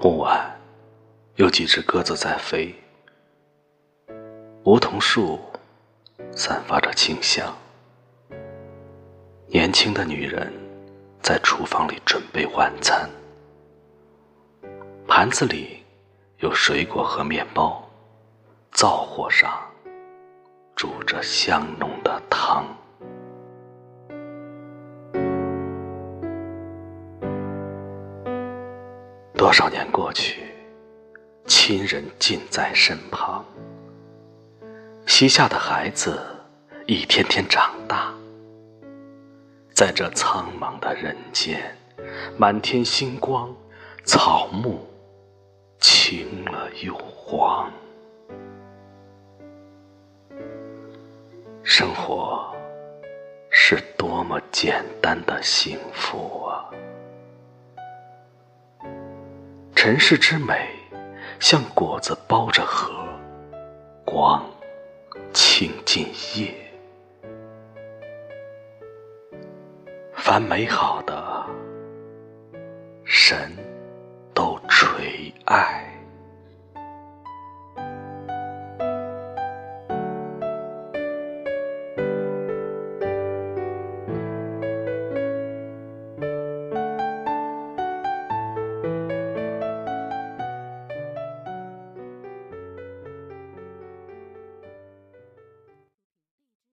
木晚，有几只鸽子在飞。梧桐树散发着清香。年轻的女人在厨房里准备晚餐，盘子里有水果和面包，灶火上煮着香浓的汤。多少年过去，亲人近在身旁，膝下的孩子一天天长大，在这苍茫的人间，满天星光，草木青了又黄，生活是多么简单的幸福啊！尘世之美，像果子包着核，光倾尽夜。凡美好的，神都垂爱。